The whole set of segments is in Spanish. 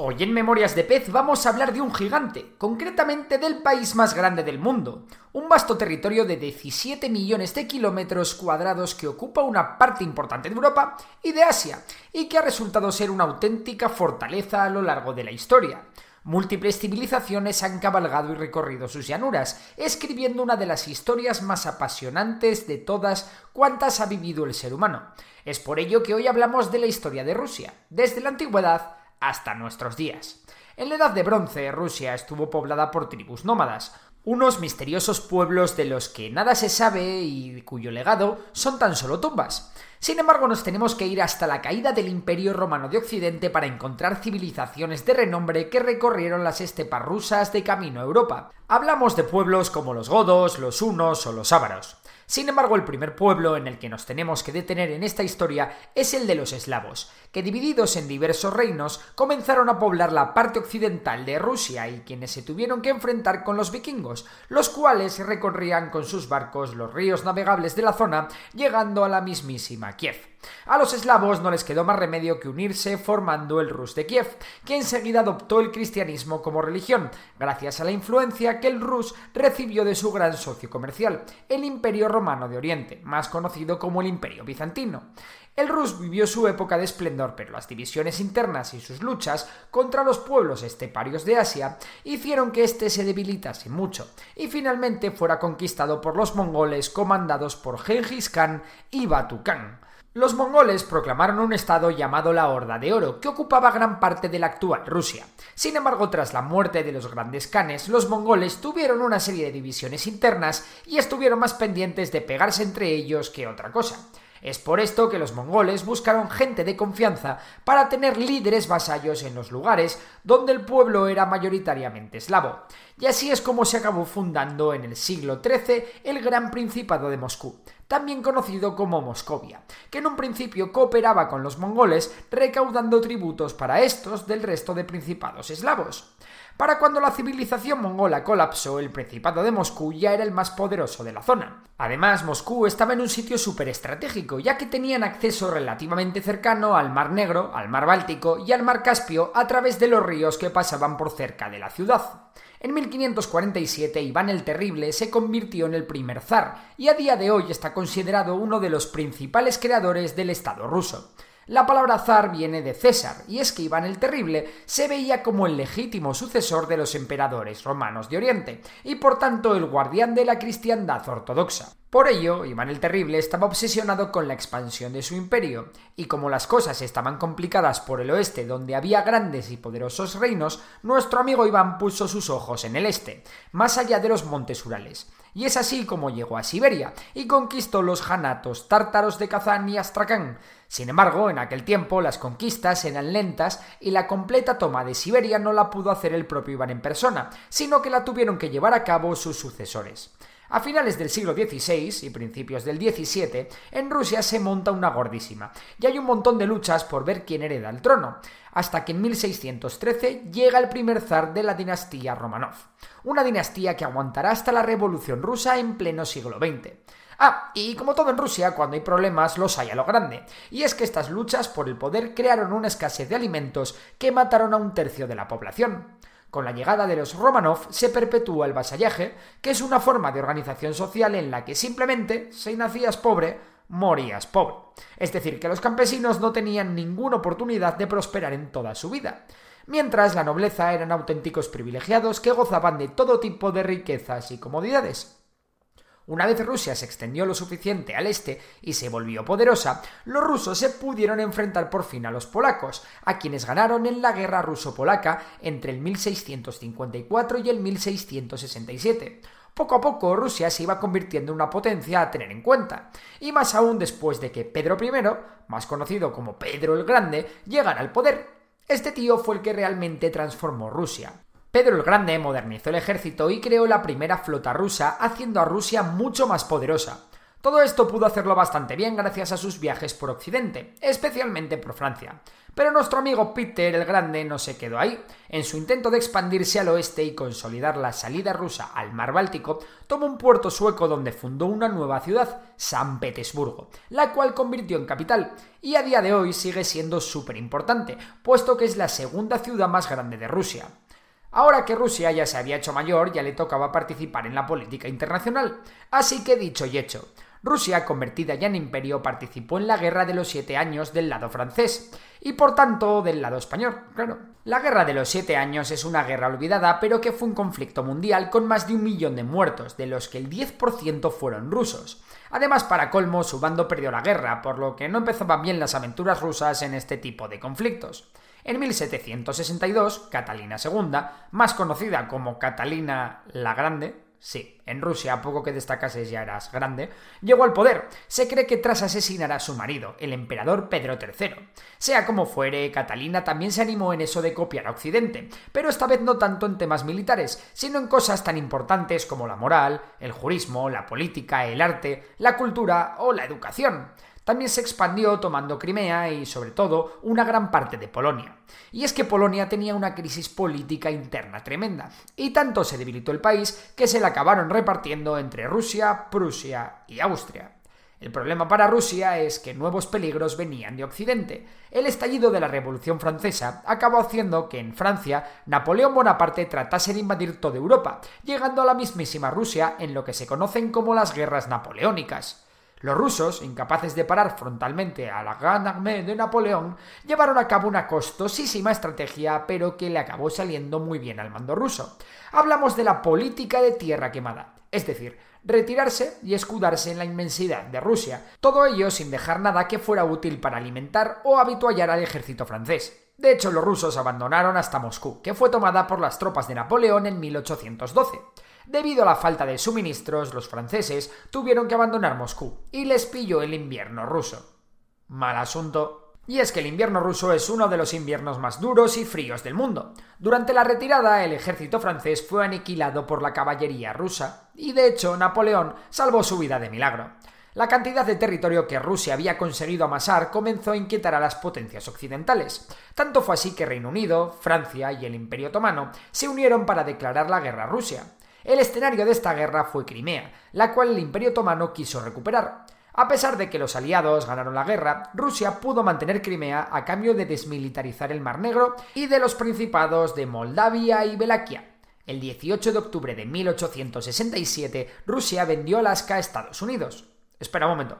Hoy en Memorias de Pez vamos a hablar de un gigante, concretamente del país más grande del mundo, un vasto territorio de 17 millones de kilómetros cuadrados que ocupa una parte importante de Europa y de Asia, y que ha resultado ser una auténtica fortaleza a lo largo de la historia. Múltiples civilizaciones han cabalgado y recorrido sus llanuras, escribiendo una de las historias más apasionantes de todas cuantas ha vivido el ser humano. Es por ello que hoy hablamos de la historia de Rusia, desde la antigüedad hasta nuestros días. En la Edad de Bronce, Rusia estuvo poblada por tribus nómadas, unos misteriosos pueblos de los que nada se sabe y cuyo legado son tan solo tumbas. Sin embargo, nos tenemos que ir hasta la caída del Imperio Romano de Occidente para encontrar civilizaciones de renombre que recorrieron las estepas rusas de camino a Europa. Hablamos de pueblos como los godos, los hunos o los ávaros. Sin embargo, el primer pueblo en el que nos tenemos que detener en esta historia es el de los eslavos, que divididos en diversos reinos comenzaron a poblar la parte occidental de Rusia y quienes se tuvieron que enfrentar con los vikingos, los cuales recorrían con sus barcos los ríos navegables de la zona, llegando a la mismísima Kiev. A los eslavos no les quedó más remedio que unirse formando el Rus de Kiev, que enseguida adoptó el cristianismo como religión, gracias a la influencia que el Rus recibió de su gran socio comercial, el Imperio Romano de Oriente, más conocido como el Imperio Bizantino. El Rus vivió su época de esplendor, pero las divisiones internas y sus luchas contra los pueblos esteparios de Asia hicieron que éste se debilitase mucho y finalmente fuera conquistado por los mongoles comandados por Genghis Khan y Batu Khan. Los mongoles proclamaron un estado llamado la Horda de Oro, que ocupaba gran parte de la actual Rusia. Sin embargo, tras la muerte de los grandes canes, los mongoles tuvieron una serie de divisiones internas y estuvieron más pendientes de pegarse entre ellos que otra cosa. Es por esto que los mongoles buscaron gente de confianza para tener líderes vasallos en los lugares donde el pueblo era mayoritariamente eslavo. Y así es como se acabó fundando en el siglo XIII el Gran Principado de Moscú, también conocido como Moscovia, que en un principio cooperaba con los mongoles recaudando tributos para estos del resto de principados eslavos. Para cuando la civilización mongola colapsó, el Principado de Moscú ya era el más poderoso de la zona. Además, Moscú estaba en un sitio súper estratégico, ya que tenían acceso relativamente cercano al Mar Negro, al Mar Báltico y al Mar Caspio a través de los ríos que pasaban por cerca de la ciudad. En 1547 Iván el Terrible se convirtió en el primer zar y a día de hoy está considerado uno de los principales creadores del Estado ruso. La palabra zar viene de César, y es que Iván el Terrible se veía como el legítimo sucesor de los emperadores romanos de Oriente, y por tanto el guardián de la cristiandad ortodoxa. Por ello, Iván el Terrible estaba obsesionado con la expansión de su imperio, y como las cosas estaban complicadas por el oeste donde había grandes y poderosos reinos, nuestro amigo Iván puso sus ojos en el este, más allá de los montes Urales. Y es así como llegó a Siberia y conquistó los janatos tártaros de Kazán y Astrakán. Sin embargo, en aquel tiempo las conquistas eran lentas y la completa toma de Siberia no la pudo hacer el propio Iván en persona, sino que la tuvieron que llevar a cabo sus sucesores. A finales del siglo XVI y principios del XVII, en Rusia se monta una gordísima, y hay un montón de luchas por ver quién hereda el trono, hasta que en 1613 llega el primer zar de la dinastía Romanov, una dinastía que aguantará hasta la Revolución rusa en pleno siglo XX. Ah, y como todo en Rusia, cuando hay problemas los hay a lo grande, y es que estas luchas por el poder crearon una escasez de alimentos que mataron a un tercio de la población. Con la llegada de los Romanov se perpetúa el vasallaje, que es una forma de organización social en la que simplemente, si nacías pobre, morías pobre. Es decir, que los campesinos no tenían ninguna oportunidad de prosperar en toda su vida, mientras la nobleza eran auténticos privilegiados que gozaban de todo tipo de riquezas y comodidades. Una vez Rusia se extendió lo suficiente al este y se volvió poderosa, los rusos se pudieron enfrentar por fin a los polacos, a quienes ganaron en la guerra ruso-polaca entre el 1654 y el 1667. Poco a poco Rusia se iba convirtiendo en una potencia a tener en cuenta, y más aún después de que Pedro I, más conocido como Pedro el Grande, llegara al poder. Este tío fue el que realmente transformó Rusia. Pedro el Grande modernizó el ejército y creó la primera flota rusa, haciendo a Rusia mucho más poderosa. Todo esto pudo hacerlo bastante bien gracias a sus viajes por Occidente, especialmente por Francia. Pero nuestro amigo Peter el Grande no se quedó ahí. En su intento de expandirse al oeste y consolidar la salida rusa al mar Báltico, tomó un puerto sueco donde fundó una nueva ciudad, San Petersburgo, la cual convirtió en capital, y a día de hoy sigue siendo súper importante, puesto que es la segunda ciudad más grande de Rusia. Ahora que Rusia ya se había hecho mayor, ya le tocaba participar en la política internacional. Así que dicho y hecho, Rusia, convertida ya en imperio, participó en la Guerra de los Siete Años del lado francés, y por tanto del lado español, claro. La Guerra de los Siete Años es una guerra olvidada, pero que fue un conflicto mundial con más de un millón de muertos, de los que el 10% fueron rusos. Además, para colmo, su bando perdió la guerra, por lo que no empezaban bien las aventuras rusas en este tipo de conflictos. En 1762, Catalina II, más conocida como Catalina la Grande, sí, en Rusia poco que destacase ya eras grande, llegó al poder. Se cree que tras asesinar a su marido, el emperador Pedro III. Sea como fuere, Catalina también se animó en eso de copiar a Occidente, pero esta vez no tanto en temas militares, sino en cosas tan importantes como la moral, el jurismo, la política, el arte, la cultura o la educación también se expandió tomando Crimea y, sobre todo, una gran parte de Polonia. Y es que Polonia tenía una crisis política interna tremenda, y tanto se debilitó el país que se la acabaron repartiendo entre Rusia, Prusia y Austria. El problema para Rusia es que nuevos peligros venían de Occidente. El estallido de la Revolución Francesa acabó haciendo que en Francia Napoleón Bonaparte tratase de invadir toda Europa, llegando a la mismísima Rusia en lo que se conocen como las guerras napoleónicas. Los rusos, incapaces de parar frontalmente a la Gran Armée de Napoleón, llevaron a cabo una costosísima estrategia, pero que le acabó saliendo muy bien al mando ruso. Hablamos de la política de tierra quemada, es decir, retirarse y escudarse en la inmensidad de Rusia, todo ello sin dejar nada que fuera útil para alimentar o habituallar al ejército francés. De hecho, los rusos abandonaron hasta Moscú, que fue tomada por las tropas de Napoleón en 1812. Debido a la falta de suministros, los franceses tuvieron que abandonar Moscú y les pilló el invierno ruso. Mal asunto. Y es que el invierno ruso es uno de los inviernos más duros y fríos del mundo. Durante la retirada, el ejército francés fue aniquilado por la caballería rusa, y de hecho Napoleón salvó su vida de milagro. La cantidad de territorio que Rusia había conseguido amasar comenzó a inquietar a las potencias occidentales. Tanto fue así que Reino Unido, Francia y el Imperio Otomano se unieron para declarar la guerra a Rusia. El escenario de esta guerra fue Crimea, la cual el Imperio Otomano quiso recuperar. A pesar de que los aliados ganaron la guerra, Rusia pudo mantener Crimea a cambio de desmilitarizar el Mar Negro y de los principados de Moldavia y Belaquia. El 18 de octubre de 1867, Rusia vendió Alaska a Estados Unidos. Espera un momento.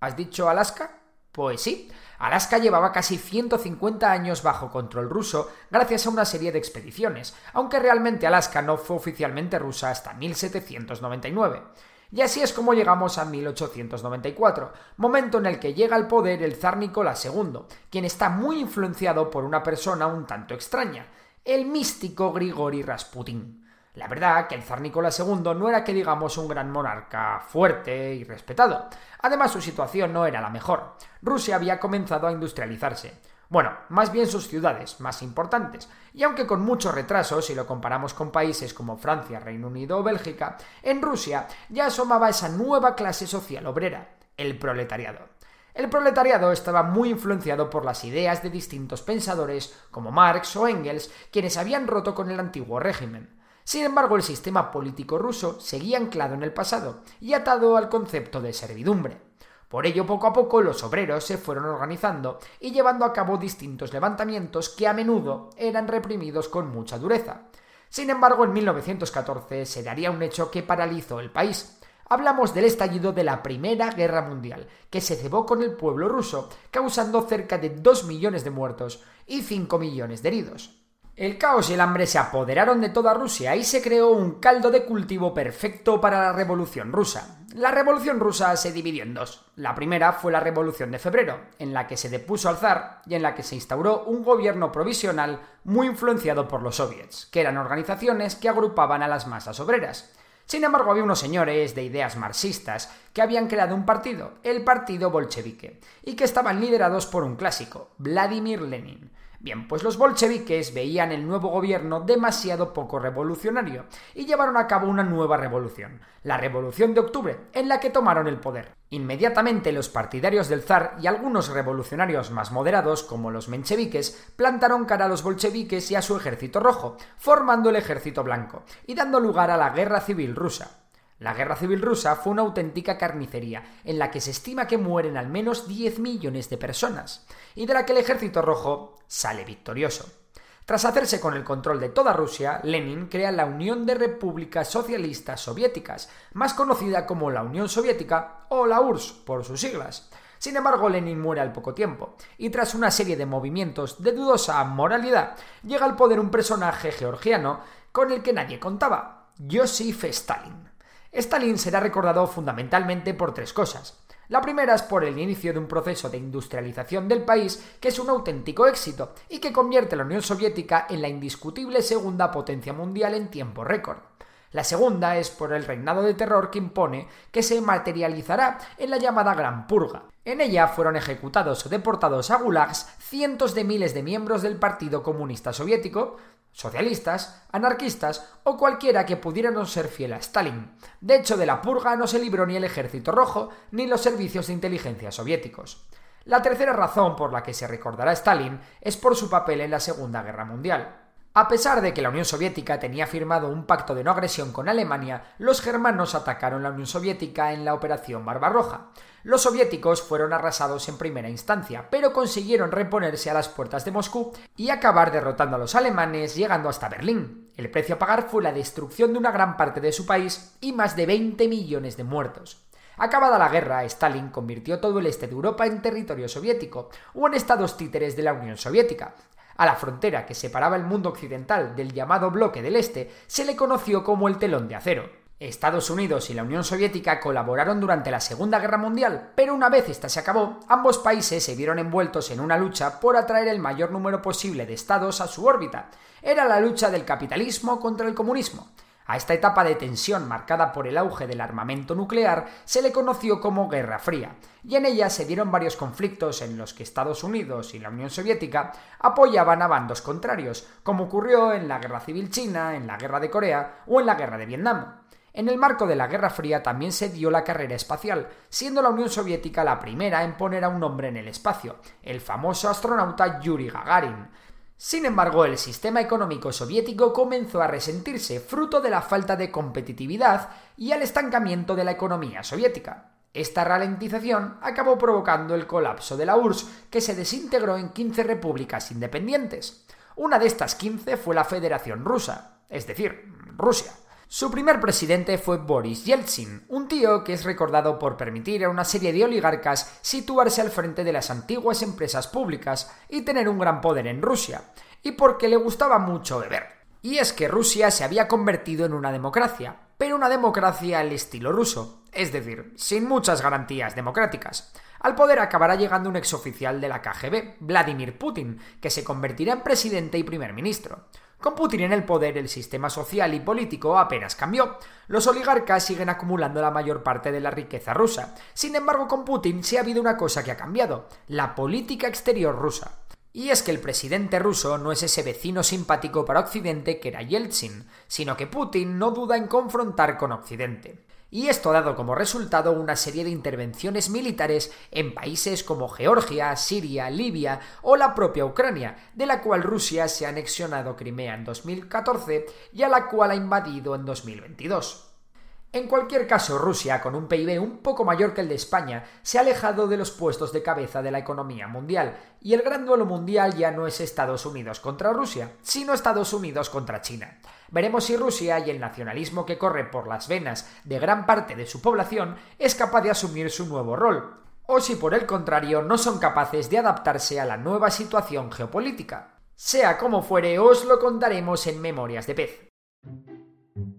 ¿Has dicho Alaska? Pues sí, Alaska llevaba casi 150 años bajo control ruso gracias a una serie de expediciones, aunque realmente Alaska no fue oficialmente rusa hasta 1799. Y así es como llegamos a 1894, momento en el que llega al poder el zar Nicolás II, quien está muy influenciado por una persona un tanto extraña, el místico Grigori Rasputin. La verdad que el zar Nicolás II no era que digamos un gran monarca fuerte y respetado. Además su situación no era la mejor. Rusia había comenzado a industrializarse. Bueno, más bien sus ciudades más importantes, y aunque con mucho retraso si lo comparamos con países como Francia, Reino Unido o Bélgica, en Rusia ya asomaba esa nueva clase social obrera, el proletariado. El proletariado estaba muy influenciado por las ideas de distintos pensadores como Marx o Engels, quienes habían roto con el antiguo régimen. Sin embargo, el sistema político ruso seguía anclado en el pasado y atado al concepto de servidumbre. Por ello, poco a poco, los obreros se fueron organizando y llevando a cabo distintos levantamientos que a menudo eran reprimidos con mucha dureza. Sin embargo, en 1914 se daría un hecho que paralizó el país. Hablamos del estallido de la Primera Guerra Mundial, que se cebó con el pueblo ruso, causando cerca de 2 millones de muertos y 5 millones de heridos. El caos y el hambre se apoderaron de toda Rusia y se creó un caldo de cultivo perfecto para la revolución rusa. La Revolución rusa se dividió en dos. La primera fue la Revolución de Febrero, en la que se depuso al zar y en la que se instauró un gobierno provisional muy influenciado por los soviets, que eran organizaciones que agrupaban a las masas obreras. Sin embargo, había unos señores de ideas marxistas que habían creado un partido, el Partido Bolchevique, y que estaban liderados por un clásico, Vladimir Lenin. Bien, pues los bolcheviques veían el nuevo gobierno demasiado poco revolucionario y llevaron a cabo una nueva revolución, la Revolución de Octubre, en la que tomaron el poder. Inmediatamente los partidarios del zar y algunos revolucionarios más moderados, como los mencheviques, plantaron cara a los bolcheviques y a su ejército rojo, formando el ejército blanco y dando lugar a la guerra civil rusa. La guerra civil rusa fue una auténtica carnicería, en la que se estima que mueren al menos 10 millones de personas, y de la que el ejército rojo sale victorioso. Tras hacerse con el control de toda Rusia, Lenin crea la Unión de Repúblicas Socialistas Soviéticas, más conocida como la Unión Soviética o la URSS por sus siglas. Sin embargo, Lenin muere al poco tiempo, y tras una serie de movimientos de dudosa moralidad, llega al poder un personaje georgiano con el que nadie contaba, Joseph Stalin. Stalin será recordado fundamentalmente por tres cosas. La primera es por el inicio de un proceso de industrialización del país que es un auténtico éxito y que convierte a la Unión Soviética en la indiscutible segunda potencia mundial en tiempo récord. La segunda es por el reinado de terror que impone, que se materializará en la llamada Gran Purga. En ella fueron ejecutados o deportados a gulags cientos de miles de miembros del Partido Comunista Soviético, socialistas, anarquistas o cualquiera que pudiera no ser fiel a Stalin. De hecho, de la purga no se libró ni el ejército rojo ni los servicios de inteligencia soviéticos. La tercera razón por la que se recordará a Stalin es por su papel en la Segunda Guerra Mundial. A pesar de que la Unión Soviética tenía firmado un pacto de no agresión con Alemania, los germanos atacaron la Unión Soviética en la Operación Barbarroja. Los soviéticos fueron arrasados en primera instancia, pero consiguieron reponerse a las puertas de Moscú y acabar derrotando a los alemanes llegando hasta Berlín. El precio a pagar fue la destrucción de una gran parte de su país y más de 20 millones de muertos. Acabada la guerra, Stalin convirtió todo el este de Europa en territorio soviético o en estados títeres de la Unión Soviética. A la frontera que separaba el mundo occidental del llamado bloque del Este se le conoció como el telón de acero. Estados Unidos y la Unión Soviética colaboraron durante la Segunda Guerra Mundial, pero una vez esta se acabó, ambos países se vieron envueltos en una lucha por atraer el mayor número posible de estados a su órbita. Era la lucha del capitalismo contra el comunismo. A esta etapa de tensión marcada por el auge del armamento nuclear se le conoció como Guerra Fría, y en ella se dieron varios conflictos en los que Estados Unidos y la Unión Soviética apoyaban a bandos contrarios, como ocurrió en la Guerra Civil China, en la Guerra de Corea o en la Guerra de Vietnam. En el marco de la Guerra Fría también se dio la carrera espacial, siendo la Unión Soviética la primera en poner a un hombre en el espacio, el famoso astronauta Yuri Gagarin. Sin embargo, el sistema económico soviético comenzó a resentirse fruto de la falta de competitividad y al estancamiento de la economía soviética. Esta ralentización acabó provocando el colapso de la URSS, que se desintegró en 15 repúblicas independientes. Una de estas 15 fue la Federación Rusa, es decir, Rusia. Su primer presidente fue Boris Yeltsin, un tío que es recordado por permitir a una serie de oligarcas situarse al frente de las antiguas empresas públicas y tener un gran poder en Rusia, y porque le gustaba mucho beber. Y es que Rusia se había convertido en una democracia, pero una democracia al estilo ruso, es decir, sin muchas garantías democráticas. Al poder acabará llegando un exoficial de la KGB, Vladimir Putin, que se convertirá en presidente y primer ministro. Con Putin en el poder, el sistema social y político apenas cambió. Los oligarcas siguen acumulando la mayor parte de la riqueza rusa. Sin embargo, con Putin sí ha habido una cosa que ha cambiado, la política exterior rusa. Y es que el presidente ruso no es ese vecino simpático para Occidente que era Yeltsin, sino que Putin no duda en confrontar con Occidente y esto ha dado como resultado una serie de intervenciones militares en países como Georgia, Siria, Libia o la propia Ucrania, de la cual Rusia se ha anexionado Crimea en 2014 y a la cual ha invadido en 2022. En cualquier caso, Rusia, con un PIB un poco mayor que el de España, se ha alejado de los puestos de cabeza de la economía mundial, y el gran duelo mundial ya no es Estados Unidos contra Rusia, sino Estados Unidos contra China. Veremos si Rusia y el nacionalismo que corre por las venas de gran parte de su población es capaz de asumir su nuevo rol, o si por el contrario no son capaces de adaptarse a la nueva situación geopolítica. Sea como fuere, os lo contaremos en Memorias de Pez.